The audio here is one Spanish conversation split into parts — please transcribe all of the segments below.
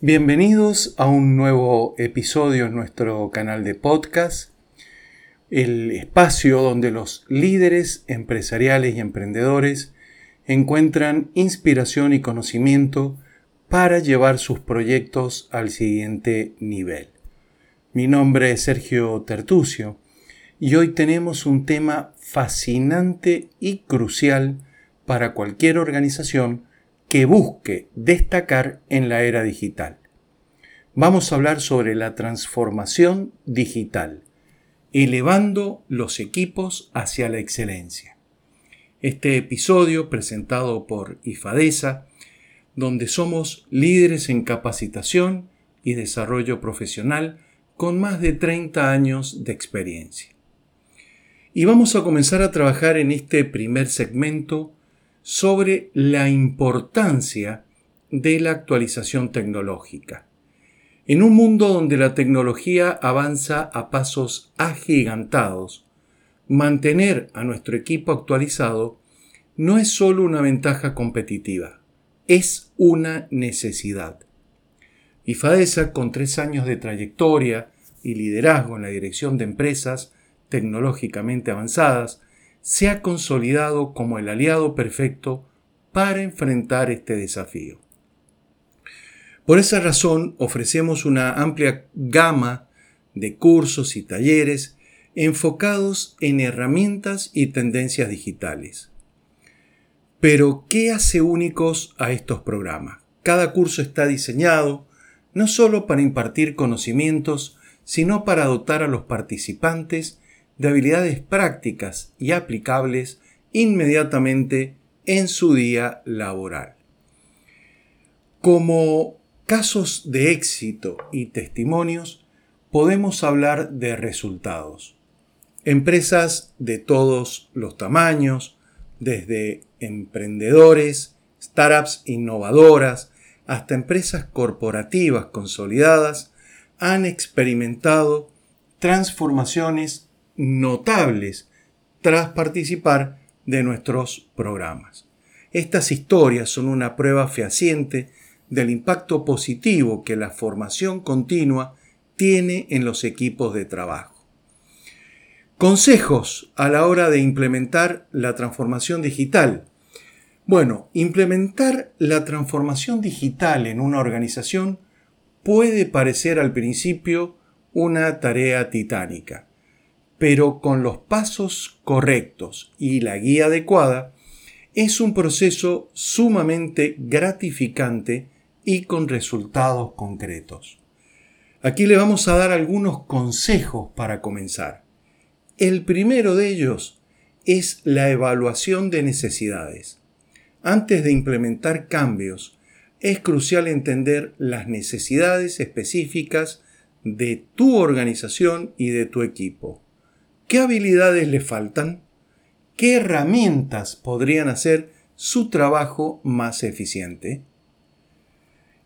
Bienvenidos a un nuevo episodio en nuestro canal de podcast, el espacio donde los líderes empresariales y emprendedores encuentran inspiración y conocimiento para llevar sus proyectos al siguiente nivel. Mi nombre es Sergio Tertucio y hoy tenemos un tema fascinante y crucial para cualquier organización que busque destacar en la era digital. Vamos a hablar sobre la transformación digital, elevando los equipos hacia la excelencia. Este episodio presentado por IFADESA, donde somos líderes en capacitación y desarrollo profesional con más de 30 años de experiencia. Y vamos a comenzar a trabajar en este primer segmento sobre la importancia de la actualización tecnológica. En un mundo donde la tecnología avanza a pasos agigantados, mantener a nuestro equipo actualizado no es solo una ventaja competitiva, es una necesidad. Y FADESA, con tres años de trayectoria y liderazgo en la dirección de empresas tecnológicamente avanzadas, se ha consolidado como el aliado perfecto para enfrentar este desafío. Por esa razón ofrecemos una amplia gama de cursos y talleres enfocados en herramientas y tendencias digitales. Pero, ¿qué hace únicos a estos programas? Cada curso está diseñado no solo para impartir conocimientos, sino para dotar a los participantes de habilidades prácticas y aplicables inmediatamente en su día laboral. Como casos de éxito y testimonios, podemos hablar de resultados. Empresas de todos los tamaños, desde emprendedores, startups innovadoras, hasta empresas corporativas consolidadas, han experimentado transformaciones notables tras participar de nuestros programas. Estas historias son una prueba fehaciente del impacto positivo que la formación continua tiene en los equipos de trabajo. Consejos a la hora de implementar la transformación digital. Bueno, implementar la transformación digital en una organización puede parecer al principio una tarea titánica pero con los pasos correctos y la guía adecuada, es un proceso sumamente gratificante y con resultados concretos. Aquí le vamos a dar algunos consejos para comenzar. El primero de ellos es la evaluación de necesidades. Antes de implementar cambios, es crucial entender las necesidades específicas de tu organización y de tu equipo. ¿Qué habilidades le faltan? ¿Qué herramientas podrían hacer su trabajo más eficiente?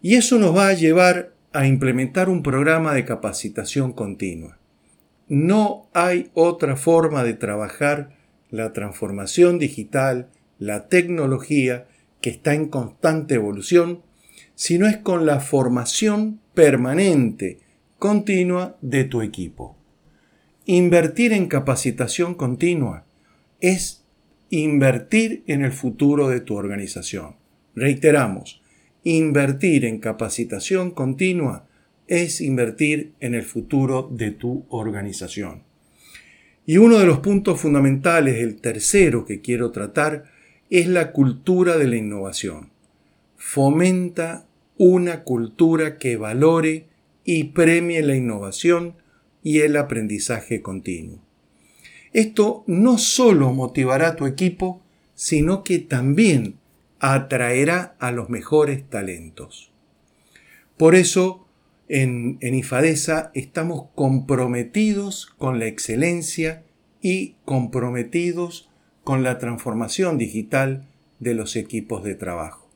Y eso nos va a llevar a implementar un programa de capacitación continua. No hay otra forma de trabajar la transformación digital, la tecnología, que está en constante evolución, sino es con la formación permanente, continua de tu equipo. Invertir en capacitación continua es invertir en el futuro de tu organización. Reiteramos, invertir en capacitación continua es invertir en el futuro de tu organización. Y uno de los puntos fundamentales, el tercero que quiero tratar, es la cultura de la innovación. Fomenta una cultura que valore y premie la innovación y el aprendizaje continuo. Esto no solo motivará a tu equipo, sino que también atraerá a los mejores talentos. Por eso, en, en IFADESA estamos comprometidos con la excelencia y comprometidos con la transformación digital de los equipos de trabajo.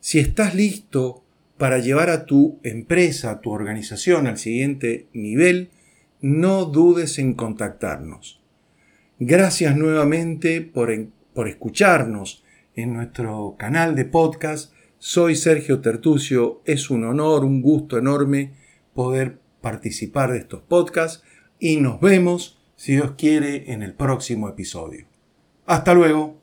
Si estás listo para llevar a tu empresa, a tu organización al siguiente nivel, no dudes en contactarnos. Gracias nuevamente por, por escucharnos en nuestro canal de podcast Soy Sergio Tertucio, es un honor, un gusto enorme poder participar de estos podcasts y nos vemos, si Dios quiere, en el próximo episodio. Hasta luego.